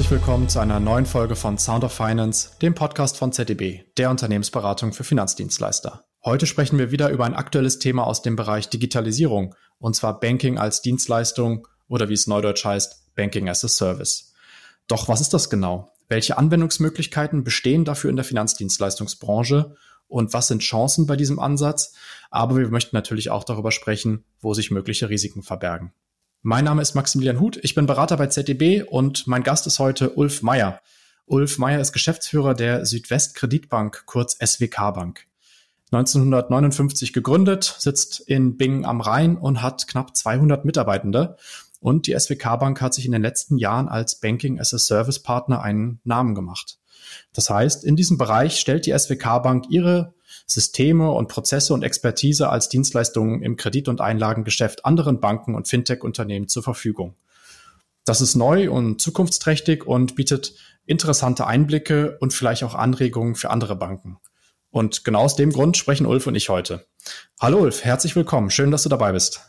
herzlich willkommen zu einer neuen Folge von Sound of Finance, dem Podcast von ZDB, der Unternehmensberatung für Finanzdienstleister. Heute sprechen wir wieder über ein aktuelles Thema aus dem Bereich Digitalisierung, und zwar Banking als Dienstleistung oder wie es neudeutsch heißt, Banking as a Service. Doch was ist das genau? Welche Anwendungsmöglichkeiten bestehen dafür in der Finanzdienstleistungsbranche und was sind Chancen bei diesem Ansatz? Aber wir möchten natürlich auch darüber sprechen, wo sich mögliche Risiken verbergen. Mein Name ist Maximilian Huth, ich bin Berater bei ZDB und mein Gast ist heute Ulf Meyer. Ulf Meyer ist Geschäftsführer der Südwest-Kreditbank, kurz SWK Bank. 1959 gegründet, sitzt in Bingen am Rhein und hat knapp 200 Mitarbeitende. Und die SWK Bank hat sich in den letzten Jahren als Banking as a Service Partner einen Namen gemacht. Das heißt, in diesem Bereich stellt die SWK Bank ihre Systeme und Prozesse und Expertise als Dienstleistungen im Kredit- und Einlagengeschäft anderen Banken und Fintech-Unternehmen zur Verfügung. Das ist neu und zukunftsträchtig und bietet interessante Einblicke und vielleicht auch Anregungen für andere Banken. Und genau aus dem Grund sprechen Ulf und ich heute. Hallo Ulf, herzlich willkommen. Schön, dass du dabei bist.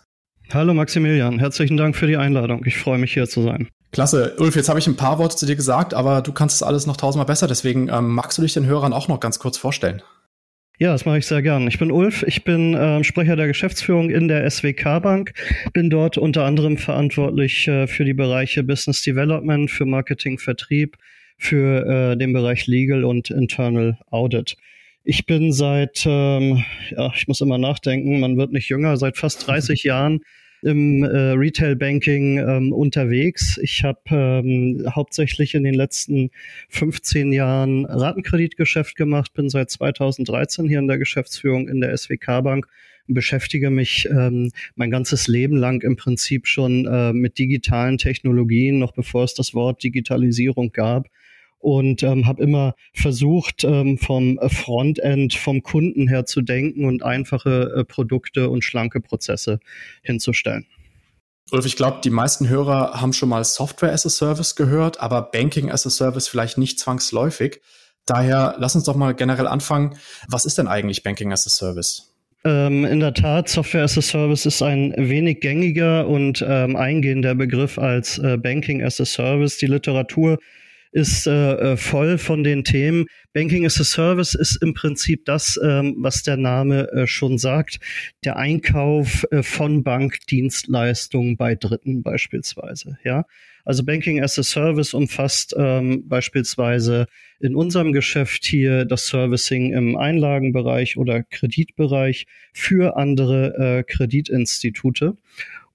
Hallo Maximilian, herzlichen Dank für die Einladung. Ich freue mich hier zu sein. Klasse. Ulf, jetzt habe ich ein paar Worte zu dir gesagt, aber du kannst es alles noch tausendmal besser. Deswegen ähm, magst du dich den Hörern auch noch ganz kurz vorstellen? Ja, das mache ich sehr gern. Ich bin Ulf, ich bin äh, Sprecher der Geschäftsführung in der SWK Bank, bin dort unter anderem verantwortlich äh, für die Bereiche Business Development, für Marketing, Vertrieb, für äh, den Bereich Legal und Internal Audit. Ich bin seit, ähm, ja, ich muss immer nachdenken, man wird nicht jünger, seit fast 30 Jahren im äh, Retail Banking ähm, unterwegs. Ich habe ähm, hauptsächlich in den letzten 15 Jahren Ratenkreditgeschäft gemacht, bin seit 2013 hier in der Geschäftsführung in der SWK Bank beschäftige mich ähm, mein ganzes Leben lang im Prinzip schon äh, mit digitalen Technologien, noch bevor es das Wort Digitalisierung gab und ähm, habe immer versucht, ähm, vom Frontend, vom Kunden her zu denken und einfache äh, Produkte und schlanke Prozesse hinzustellen. Ulf, ich glaube, die meisten Hörer haben schon mal Software as a Service gehört, aber Banking as a Service vielleicht nicht zwangsläufig. Daher lass uns doch mal generell anfangen. Was ist denn eigentlich Banking as a Service? Ähm, in der Tat, Software as a Service ist ein wenig gängiger und ähm, eingehender Begriff als äh, Banking as a Service. Die Literatur ist äh, äh, voll von den Themen. Banking as a Service ist im Prinzip das, ähm, was der Name äh, schon sagt, der Einkauf äh, von Bankdienstleistungen bei Dritten beispielsweise. Ja, also Banking as a Service umfasst ähm, beispielsweise in unserem Geschäft hier das Servicing im Einlagenbereich oder Kreditbereich für andere äh, Kreditinstitute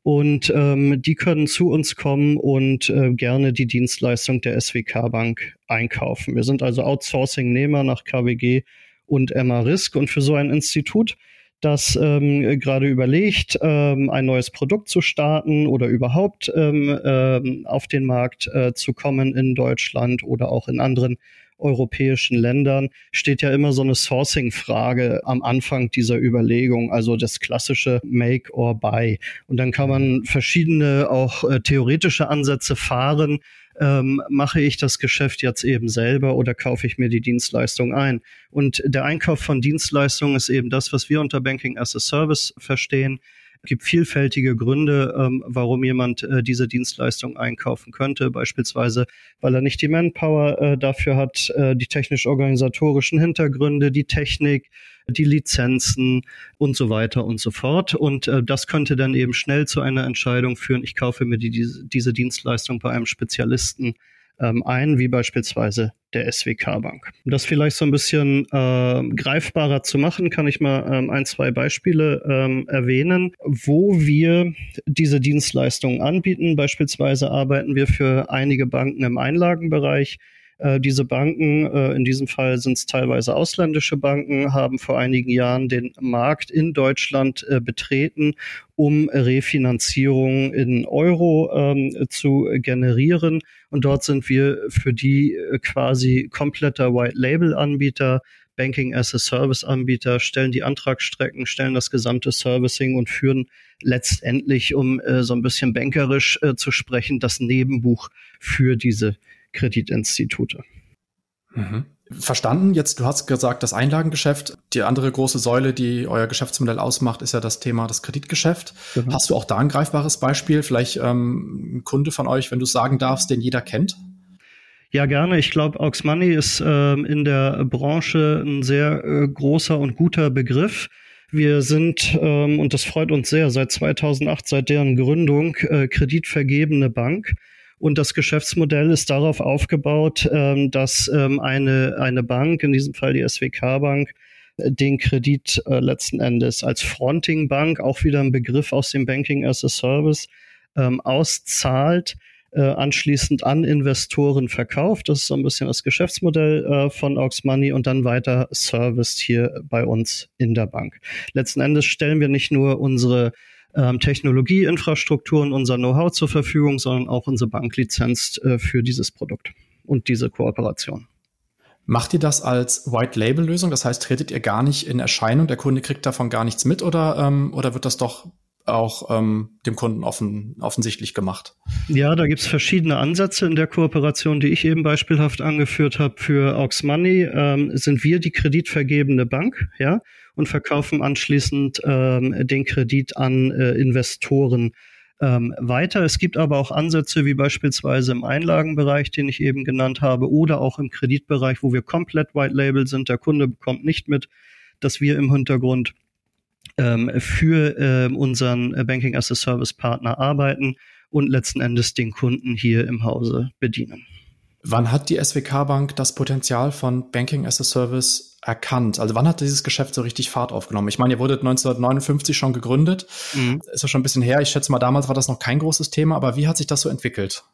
und ähm, die können zu uns kommen und äh, gerne die Dienstleistung der SWK Bank einkaufen. Wir sind also Outsourcing-Nehmer nach KWG und Emma Risk und für so ein Institut, das ähm, gerade überlegt, ähm, ein neues Produkt zu starten oder überhaupt ähm, ähm, auf den Markt äh, zu kommen in Deutschland oder auch in anderen europäischen Ländern steht ja immer so eine Sourcing-Frage am Anfang dieser Überlegung, also das klassische Make or Buy. Und dann kann man verschiedene auch äh, theoretische Ansätze fahren. Ähm, mache ich das Geschäft jetzt eben selber oder kaufe ich mir die Dienstleistung ein? Und der Einkauf von Dienstleistungen ist eben das, was wir unter Banking as a Service verstehen gibt vielfältige Gründe, ähm, warum jemand äh, diese Dienstleistung einkaufen könnte. Beispielsweise, weil er nicht die Manpower äh, dafür hat, äh, die technisch-organisatorischen Hintergründe, die Technik, die Lizenzen und so weiter und so fort. Und äh, das könnte dann eben schnell zu einer Entscheidung führen, ich kaufe mir die, diese, diese Dienstleistung bei einem Spezialisten ähm, ein, wie beispielsweise der SWK-Bank. Um das vielleicht so ein bisschen äh, greifbarer zu machen, kann ich mal ähm, ein, zwei Beispiele ähm, erwähnen, wo wir diese Dienstleistungen anbieten. Beispielsweise arbeiten wir für einige Banken im Einlagenbereich äh, diese Banken, äh, in diesem Fall sind es teilweise ausländische Banken, haben vor einigen Jahren den Markt in Deutschland äh, betreten, um Refinanzierung in Euro ähm, zu generieren. Und dort sind wir für die äh, quasi kompletter White-Label-Anbieter, Banking as a Service Anbieter, stellen die Antragsstrecken, stellen das gesamte Servicing und führen letztendlich, um äh, so ein bisschen bankerisch äh, zu sprechen, das Nebenbuch für diese Kreditinstitute. Mhm. Verstanden. Jetzt, du hast gesagt, das Einlagengeschäft. Die andere große Säule, die euer Geschäftsmodell ausmacht, ist ja das Thema das Kreditgeschäft. Mhm. Hast du auch da ein greifbares Beispiel? Vielleicht ähm, ein Kunde von euch, wenn du sagen darfst, den jeder kennt? Ja, gerne. Ich glaube, Aux Money ist ähm, in der Branche ein sehr äh, großer und guter Begriff. Wir sind, ähm, und das freut uns sehr, seit 2008, seit deren Gründung, äh, kreditvergebene Bank. Und das Geschäftsmodell ist darauf aufgebaut, ähm, dass ähm, eine, eine Bank, in diesem Fall die SWK-Bank, äh, den Kredit äh, letzten Endes als Fronting-Bank, auch wieder ein Begriff aus dem Banking as a Service, ähm, auszahlt äh, anschließend an Investoren verkauft. Das ist so ein bisschen das Geschäftsmodell äh, von Aux Money und dann weiter serviced hier bei uns in der Bank. Letzten Endes stellen wir nicht nur unsere ähm, Technologieinfrastruktur und unser Know-how zur Verfügung, sondern auch unsere Banklizenz äh, für dieses Produkt und diese Kooperation. Macht ihr das als White-Label-Lösung? Das heißt, tretet ihr gar nicht in Erscheinung, der Kunde kriegt davon gar nichts mit oder, ähm, oder wird das doch auch ähm, dem Kunden offen, offensichtlich gemacht. Ja, da gibt's verschiedene Ansätze in der Kooperation, die ich eben beispielhaft angeführt habe. Für Aux Money ähm, sind wir die kreditvergebende Bank, ja, und verkaufen anschließend ähm, den Kredit an äh, Investoren ähm, weiter. Es gibt aber auch Ansätze wie beispielsweise im Einlagenbereich, den ich eben genannt habe, oder auch im Kreditbereich, wo wir komplett White Label sind. Der Kunde bekommt nicht mit, dass wir im Hintergrund ähm, für äh, unseren Banking as a Service Partner arbeiten und letzten Endes den Kunden hier im Hause bedienen. Wann hat die SWK Bank das Potenzial von Banking as a Service erkannt? Also wann hat dieses Geschäft so richtig Fahrt aufgenommen? Ich meine, ihr wurdet 1959 schon gegründet. Mhm. Ist ja schon ein bisschen her. Ich schätze mal, damals war das noch kein großes Thema, aber wie hat sich das so entwickelt?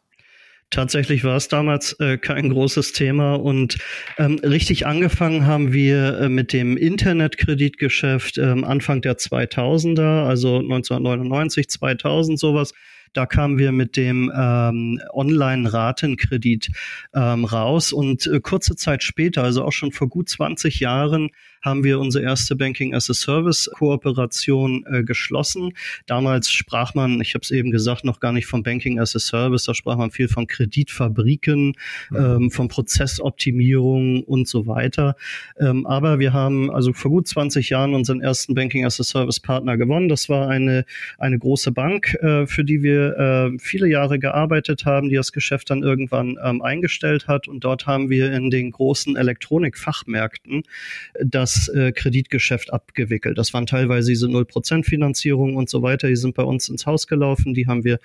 Tatsächlich war es damals äh, kein großes Thema und ähm, richtig angefangen haben wir äh, mit dem Internetkreditgeschäft ähm, Anfang der 2000er, also 1999, 2000 sowas. Da kamen wir mit dem ähm, Online-Ratenkredit ähm, raus und äh, kurze Zeit später, also auch schon vor gut 20 Jahren, haben wir unsere erste Banking as a Service Kooperation äh, geschlossen. Damals sprach man, ich habe es eben gesagt, noch gar nicht von Banking as a Service, da sprach man viel von Kreditfabriken, ähm, von Prozessoptimierung und so weiter. Ähm, aber wir haben also vor gut 20 Jahren unseren ersten Banking as a Service Partner gewonnen. Das war eine, eine große Bank, äh, für die wir äh, viele Jahre gearbeitet haben, die das Geschäft dann irgendwann ähm, eingestellt hat. Und dort haben wir in den großen Elektronikfachmärkten das das äh, Kreditgeschäft abgewickelt. Das waren teilweise diese 0% Finanzierung und so weiter. Die sind bei uns ins Haus gelaufen, die haben wir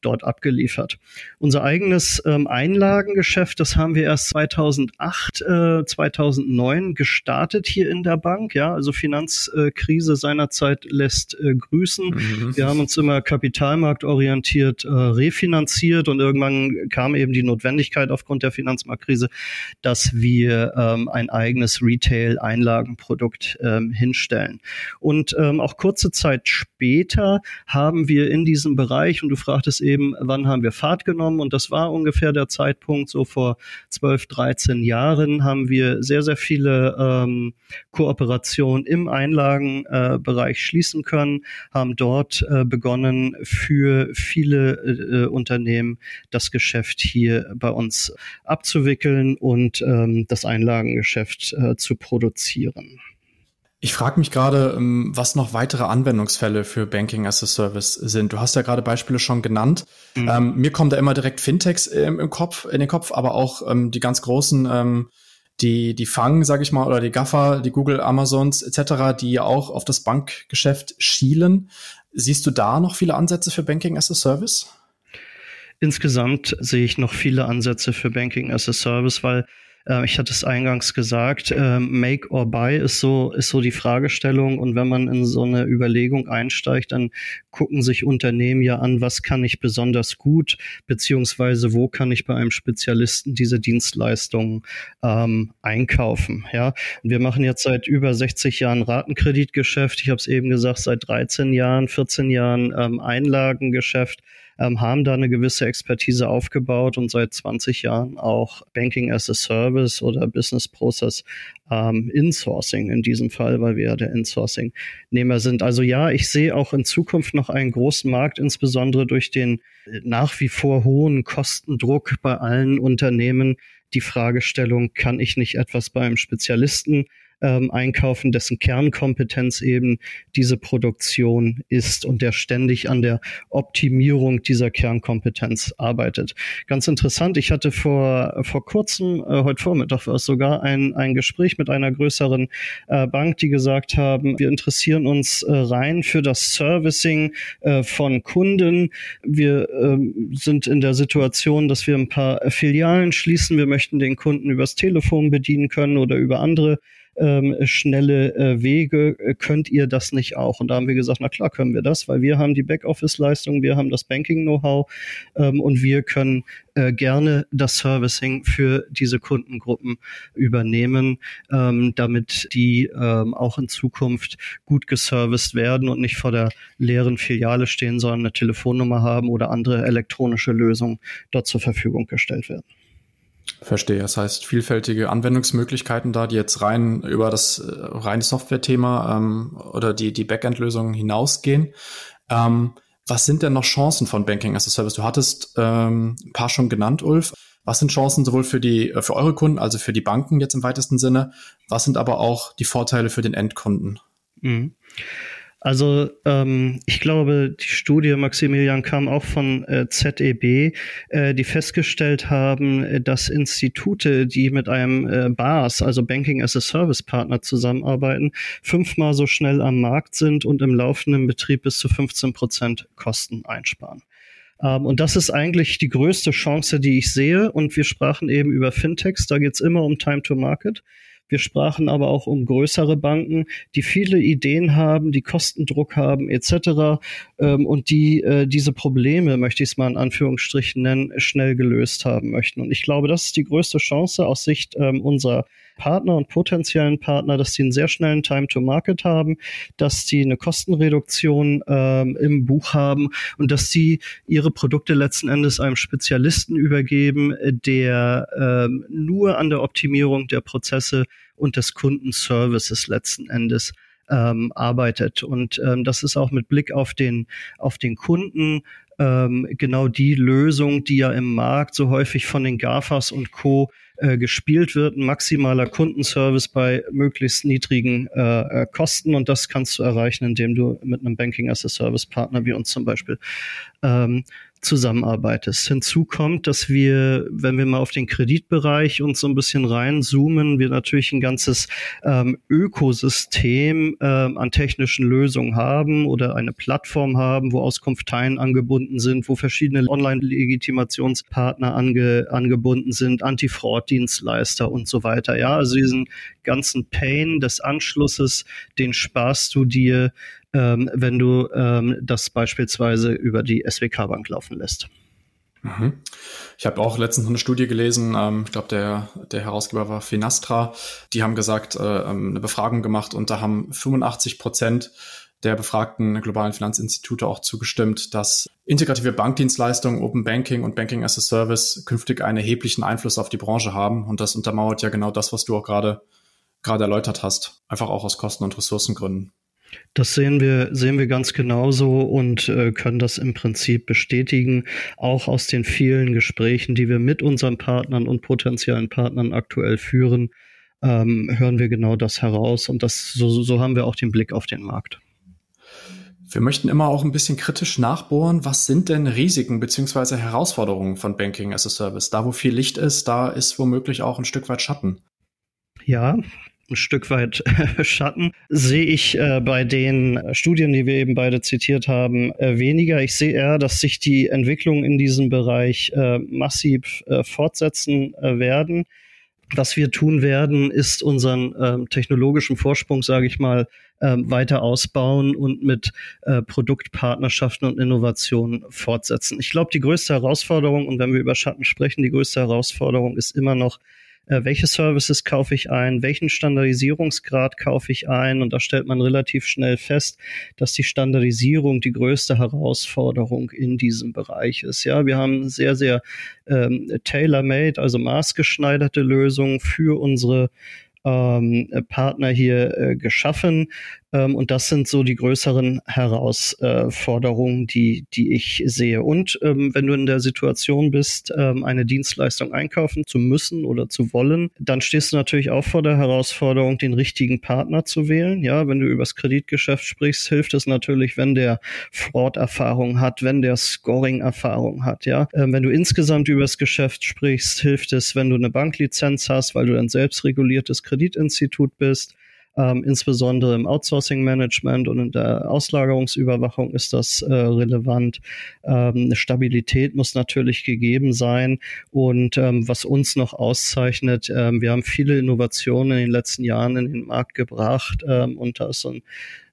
dort abgeliefert. Unser eigenes ähm, Einlagengeschäft, das haben wir erst 2008, äh, 2009 gestartet hier in der Bank. Ja, also Finanzkrise seinerzeit lässt äh, grüßen. Mhm. Wir haben uns immer kapitalmarktorientiert äh, refinanziert und irgendwann kam eben die Notwendigkeit aufgrund der Finanzmarktkrise, dass wir ähm, ein eigenes Retail-Einlagen Produkt ähm, hinstellen. Und ähm, auch kurze Zeit später haben wir in diesem Bereich, und du fragtest eben, wann haben wir Fahrt genommen? Und das war ungefähr der Zeitpunkt, so vor 12, 13 Jahren, haben wir sehr, sehr viele ähm, Kooperationen im Einlagenbereich äh, schließen können, haben dort äh, begonnen, für viele äh, Unternehmen das Geschäft hier bei uns abzuwickeln und ähm, das Einlagengeschäft äh, zu produzieren machen. Ich frage mich gerade, ähm, was noch weitere Anwendungsfälle für Banking as a Service sind. Du hast ja gerade Beispiele schon genannt. Mhm. Ähm, mir kommen da immer direkt Fintechs ähm, im Kopf, in den Kopf, aber auch ähm, die ganz großen, ähm, die die Fang, sage ich mal, oder die Gaffer, die Google, Amazons etc., die ja auch auf das Bankgeschäft schielen. Siehst du da noch viele Ansätze für Banking as a Service? Insgesamt sehe ich noch viele Ansätze für Banking as a Service, weil äh, ich hatte es eingangs gesagt, äh, Make or Buy ist so, ist so die Fragestellung. Und wenn man in so eine Überlegung einsteigt, dann gucken sich Unternehmen ja an, was kann ich besonders gut, beziehungsweise wo kann ich bei einem Spezialisten diese Dienstleistungen ähm, einkaufen. Ja, und wir machen jetzt seit über 60 Jahren Ratenkreditgeschäft. Ich habe es eben gesagt, seit 13 Jahren, 14 Jahren ähm, Einlagengeschäft ähm, haben da eine gewisse Expertise aufgebaut und seit 20 Jahren auch Banking as a Service oder Business Process ähm, Insourcing in diesem Fall, weil wir ja der Insourcing-Nehmer sind. Also ja, ich sehe auch in Zukunft noch einen großen Markt, insbesondere durch den nach wie vor hohen Kostendruck bei allen Unternehmen. Die Fragestellung, kann ich nicht etwas beim Spezialisten ähm, einkaufen, dessen Kernkompetenz eben diese Produktion ist und der ständig an der Optimierung dieser Kernkompetenz arbeitet. Ganz interessant, ich hatte vor, vor kurzem, äh, heute Vormittag war es sogar, ein, ein Gespräch mit einer größeren äh, Bank, die gesagt haben, wir interessieren uns äh, rein für das Servicing äh, von Kunden. Wir ähm, sind in der Situation, dass wir ein paar Filialen schließen. Wir möchten den Kunden übers Telefon bedienen können oder über andere ähm, schnelle äh, Wege, äh, könnt ihr das nicht auch? Und da haben wir gesagt, na klar können wir das, weil wir haben die Backoffice-Leistung, wir haben das Banking-Know-how ähm, und wir können äh, gerne das Servicing für diese Kundengruppen übernehmen, ähm, damit die ähm, auch in Zukunft gut geserviced werden und nicht vor der leeren Filiale stehen, sondern eine Telefonnummer haben oder andere elektronische Lösungen dort zur Verfügung gestellt werden. Verstehe. Das heißt, vielfältige Anwendungsmöglichkeiten da, die jetzt rein über das äh, reine Software-Thema ähm, oder die, die Backend-Lösungen hinausgehen. Ähm, was sind denn noch Chancen von Banking as a Service? Du hattest ähm, ein paar schon genannt, Ulf. Was sind Chancen sowohl für die, äh, für eure Kunden, also für die Banken jetzt im weitesten Sinne? Was sind aber auch die Vorteile für den Endkunden? Mhm. Also ähm, ich glaube, die Studie, Maximilian, kam auch von äh, ZEB, äh, die festgestellt haben, äh, dass Institute, die mit einem äh, BAS, also Banking as a Service Partner zusammenarbeiten, fünfmal so schnell am Markt sind und im laufenden Betrieb bis zu 15 Prozent Kosten einsparen. Ähm, und das ist eigentlich die größte Chance, die ich sehe. Und wir sprachen eben über Fintechs. Da geht es immer um Time to Market. Wir sprachen aber auch um größere Banken, die viele Ideen haben, die Kostendruck haben etc. Ähm, und die äh, diese Probleme, möchte ich es mal in Anführungsstrichen nennen, schnell gelöst haben möchten. Und ich glaube, das ist die größte Chance aus Sicht ähm, unserer Partner und potenziellen Partner, dass sie einen sehr schnellen Time to Market haben, dass sie eine Kostenreduktion ähm, im Buch haben und dass sie ihre Produkte letzten Endes einem Spezialisten übergeben, der ähm, nur an der Optimierung der Prozesse und des Kundenservices letzten Endes ähm, arbeitet. Und ähm, das ist auch mit Blick auf den, auf den Kunden ähm, genau die Lösung, die ja im Markt so häufig von den GAFAs und Co. Äh, gespielt wird, ein maximaler Kundenservice bei möglichst niedrigen äh, äh, Kosten und das kannst du erreichen, indem du mit einem Banking as a Service Partner wie uns zum Beispiel ähm, zusammenarbeitest. Hinzu kommt, dass wir, wenn wir mal auf den Kreditbereich uns so ein bisschen reinzoomen, wir natürlich ein ganzes ähm, Ökosystem ähm, an technischen Lösungen haben oder eine Plattform haben, wo Auskunftteilen angebunden sind, wo verschiedene Online-Legitimationspartner ange, angebunden sind, Anti-Fraud-Dienstleister und so weiter. Ja, also diesen ganzen Pain des Anschlusses, den sparst du dir ähm, wenn du ähm, das beispielsweise über die SWK-Bank laufen lässt. Mhm. Ich habe auch letztens eine Studie gelesen, ähm, ich glaube, der, der Herausgeber war Finastra, die haben gesagt, äh, ähm, eine Befragung gemacht und da haben 85 Prozent der befragten globalen Finanzinstitute auch zugestimmt, dass integrative Bankdienstleistungen, Open Banking und Banking as a Service künftig einen erheblichen Einfluss auf die Branche haben. Und das untermauert ja genau das, was du auch gerade gerade erläutert hast. Einfach auch aus Kosten- und Ressourcengründen. Das sehen wir, sehen wir ganz genauso und äh, können das im Prinzip bestätigen. Auch aus den vielen Gesprächen, die wir mit unseren Partnern und potenziellen Partnern aktuell führen, ähm, hören wir genau das heraus. Und das, so, so haben wir auch den Blick auf den Markt. Wir möchten immer auch ein bisschen kritisch nachbohren. Was sind denn Risiken beziehungsweise Herausforderungen von Banking as a Service? Da, wo viel Licht ist, da ist womöglich auch ein Stück weit Schatten. Ja, ein Stück weit Schatten, sehe ich äh, bei den Studien, die wir eben beide zitiert haben, äh, weniger. Ich sehe eher, dass sich die Entwicklungen in diesem Bereich äh, massiv äh, fortsetzen äh, werden. Was wir tun werden, ist unseren ähm, technologischen Vorsprung, sage ich mal, ähm, weiter ausbauen und mit äh, Produktpartnerschaften und Innovationen fortsetzen. Ich glaube, die größte Herausforderung, und wenn wir über Schatten sprechen, die größte Herausforderung ist immer noch äh, welche Services kaufe ich ein, welchen Standardisierungsgrad kaufe ich ein. Und da stellt man relativ schnell fest, dass die Standardisierung die größte Herausforderung in diesem Bereich ist. Ja, wir haben sehr, sehr ähm, tailor-made, also maßgeschneiderte Lösungen für unsere ähm, Partner hier äh, geschaffen. Ähm, und das sind so die größeren Herausforderungen, die, die ich sehe. Und ähm, wenn du in der Situation bist, ähm, eine Dienstleistung einkaufen zu müssen oder zu wollen, dann stehst du natürlich auch vor der Herausforderung, den richtigen Partner zu wählen. Ja, wenn du übers Kreditgeschäft sprichst, hilft es natürlich, wenn der Fraud-Erfahrung hat, wenn der Scoring-Erfahrung hat. Ja, ähm, wenn du insgesamt übers Geschäft sprichst, hilft es, wenn du eine Banklizenz hast, weil du ein selbstreguliertes Kreditinstitut bist. Ähm, insbesondere im Outsourcing-Management und in der Auslagerungsüberwachung ist das äh, relevant. Ähm, Stabilität muss natürlich gegeben sein. Und ähm, was uns noch auszeichnet, ähm, wir haben viele Innovationen in den letzten Jahren in den Markt gebracht ähm, und da ist so ein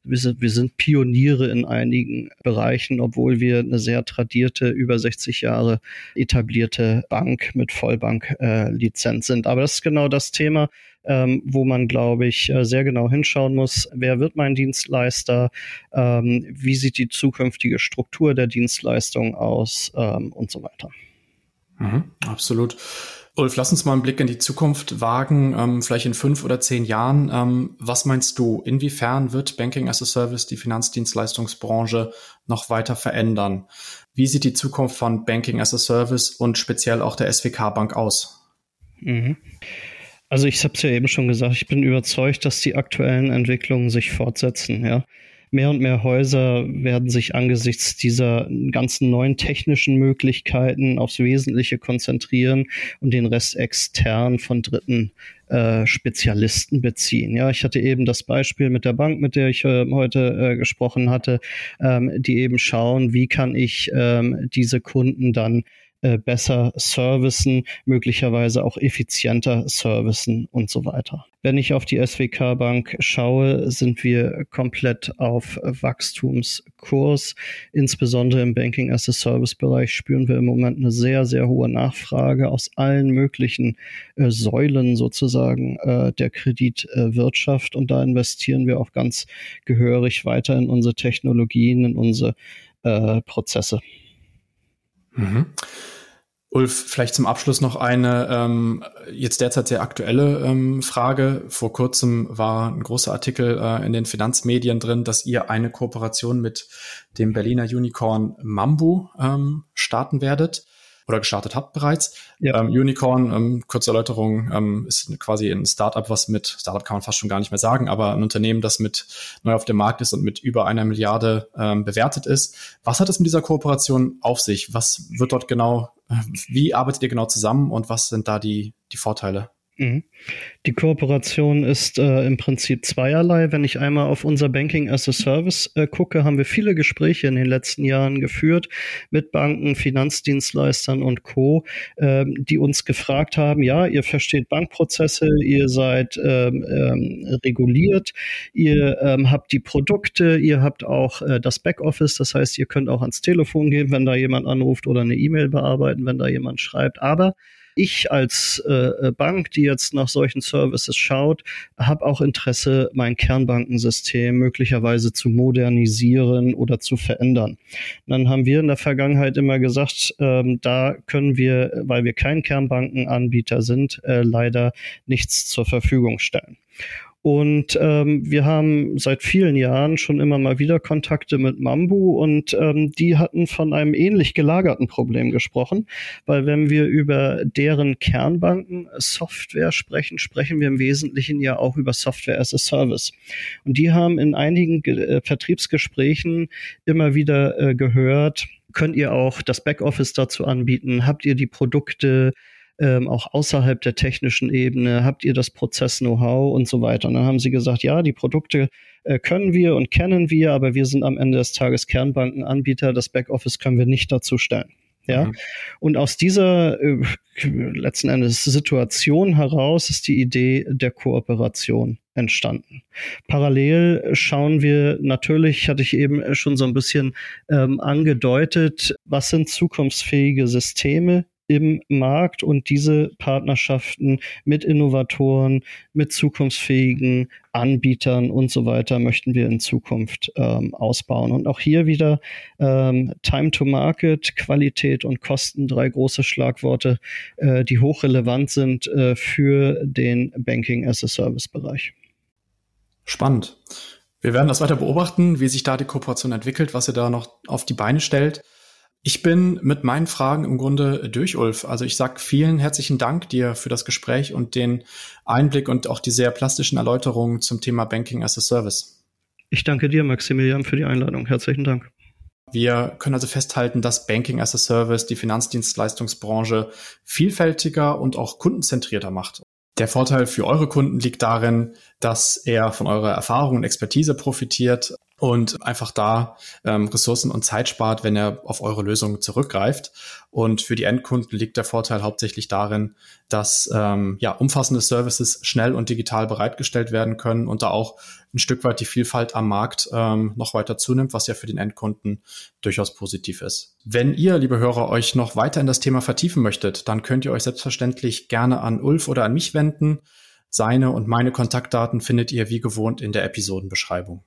wir sind, Pioniere in einigen Bereichen, obwohl wir eine sehr tradierte, über 60 Jahre etablierte Bank mit Vollbank-Lizenz äh, sind. Aber das ist genau das Thema, ähm, wo man, glaube ich, äh, sehr genau hinschauen muss, wer wird mein Dienstleister, ähm, wie sieht die zukünftige Struktur der Dienstleistung aus ähm, und so weiter. Mhm, absolut. Ulf, lass uns mal einen Blick in die Zukunft wagen, ähm, vielleicht in fünf oder zehn Jahren. Ähm, was meinst du, inwiefern wird Banking as a Service die Finanzdienstleistungsbranche noch weiter verändern? Wie sieht die Zukunft von Banking as a Service und speziell auch der SWK Bank aus? Mhm. Also ich habe es ja eben schon gesagt, ich bin überzeugt, dass die aktuellen Entwicklungen sich fortsetzen. Ja. Mehr und mehr Häuser werden sich angesichts dieser ganzen neuen technischen Möglichkeiten aufs Wesentliche konzentrieren und den Rest extern von Dritten äh, Spezialisten beziehen. Ja, ich hatte eben das Beispiel mit der Bank, mit der ich äh, heute äh, gesprochen hatte, ähm, die eben schauen, wie kann ich ähm, diese Kunden dann äh, besser servicen, möglicherweise auch effizienter servicen und so weiter. Wenn ich auf die SWK Bank schaue, sind wir komplett auf Wachstumskurs. Insbesondere im Banking as a Service Bereich spüren wir im Moment eine sehr, sehr hohe Nachfrage aus allen möglichen äh, Säulen sozusagen äh, der Kreditwirtschaft. Und da investieren wir auch ganz gehörig weiter in unsere Technologien, in unsere äh, Prozesse. Mhm. Ulf, vielleicht zum Abschluss noch eine ähm, jetzt derzeit sehr aktuelle ähm, Frage. Vor kurzem war ein großer Artikel äh, in den Finanzmedien drin, dass ihr eine Kooperation mit dem Berliner Unicorn Mambu ähm, starten werdet oder gestartet habt bereits. Ja. Ähm, Unicorn, ähm, kurze Erläuterung, ähm, ist quasi ein Startup, was mit, Startup kann man fast schon gar nicht mehr sagen, aber ein Unternehmen, das mit neu auf dem Markt ist und mit über einer Milliarde ähm, bewertet ist. Was hat es mit dieser Kooperation auf sich? Was wird dort genau, äh, wie arbeitet ihr genau zusammen und was sind da die, die Vorteile? Mhm. Die Kooperation ist äh, im Prinzip zweierlei. Wenn ich einmal auf unser Banking as a Service äh, gucke, haben wir viele Gespräche in den letzten Jahren geführt mit Banken, Finanzdienstleistern und Co., äh, die uns gefragt haben, ja, ihr versteht Bankprozesse, ihr seid ähm, ähm, reguliert, ihr ähm, habt die Produkte, ihr habt auch äh, das Backoffice, das heißt, ihr könnt auch ans Telefon gehen, wenn da jemand anruft oder eine E-Mail bearbeiten, wenn da jemand schreibt. Aber ich als äh, äh, Bank, die jetzt nach solchen Services schaut, habe auch Interesse, mein Kernbankensystem möglicherweise zu modernisieren oder zu verändern. Und dann haben wir in der Vergangenheit immer gesagt, ähm, da können wir, weil wir kein Kernbankenanbieter sind, äh, leider nichts zur Verfügung stellen. Und ähm, wir haben seit vielen Jahren schon immer mal wieder Kontakte mit Mambu und ähm, die hatten von einem ähnlich gelagerten Problem gesprochen, weil wenn wir über deren Kernbanken Software sprechen, sprechen wir im Wesentlichen ja auch über Software as a Service. Und die haben in einigen äh, Vertriebsgesprächen immer wieder äh, gehört, könnt ihr auch das Backoffice dazu anbieten? Habt ihr die Produkte? Ähm, auch außerhalb der technischen Ebene? Habt ihr das Prozess-Know-how und so weiter? Und dann haben sie gesagt, ja, die Produkte äh, können wir und kennen wir, aber wir sind am Ende des Tages Kernbankenanbieter. Das Backoffice können wir nicht dazu stellen. Ja. Mhm. Und aus dieser äh, letzten Endes Situation heraus ist die Idee der Kooperation entstanden. Parallel schauen wir natürlich, hatte ich eben schon so ein bisschen ähm, angedeutet, was sind zukunftsfähige Systeme, im Markt und diese Partnerschaften mit Innovatoren, mit zukunftsfähigen Anbietern und so weiter möchten wir in Zukunft ähm, ausbauen. Und auch hier wieder ähm, Time to Market, Qualität und Kosten, drei große Schlagworte, äh, die hochrelevant sind äh, für den Banking as a Service Bereich. Spannend. Wir werden das weiter beobachten, wie sich da die Kooperation entwickelt, was ihr da noch auf die Beine stellt. Ich bin mit meinen Fragen im Grunde durch, Ulf. Also ich sage vielen herzlichen Dank dir für das Gespräch und den Einblick und auch die sehr plastischen Erläuterungen zum Thema Banking as a Service. Ich danke dir, Maximilian, für die Einladung. Herzlichen Dank. Wir können also festhalten, dass Banking as a Service die Finanzdienstleistungsbranche vielfältiger und auch kundenzentrierter macht. Der Vorteil für eure Kunden liegt darin, dass er von eurer Erfahrung und Expertise profitiert und einfach da ähm, Ressourcen und Zeit spart, wenn er auf eure Lösung zurückgreift. Und für die Endkunden liegt der Vorteil hauptsächlich darin, dass ähm, ja, umfassende Services schnell und digital bereitgestellt werden können und da auch ein Stück weit die Vielfalt am Markt ähm, noch weiter zunimmt, was ja für den Endkunden durchaus positiv ist. Wenn ihr, liebe Hörer, euch noch weiter in das Thema vertiefen möchtet, dann könnt ihr euch selbstverständlich gerne an Ulf oder an mich wenden. Seine und meine Kontaktdaten findet ihr wie gewohnt in der Episodenbeschreibung.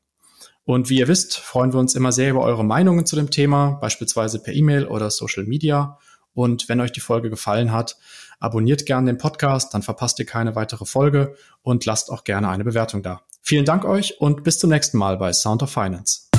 Und wie ihr wisst, freuen wir uns immer sehr über eure Meinungen zu dem Thema, beispielsweise per E-Mail oder Social Media. Und wenn euch die Folge gefallen hat, abonniert gerne den Podcast, dann verpasst ihr keine weitere Folge und lasst auch gerne eine Bewertung da. Vielen Dank euch und bis zum nächsten Mal bei Sound of Finance.